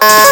What?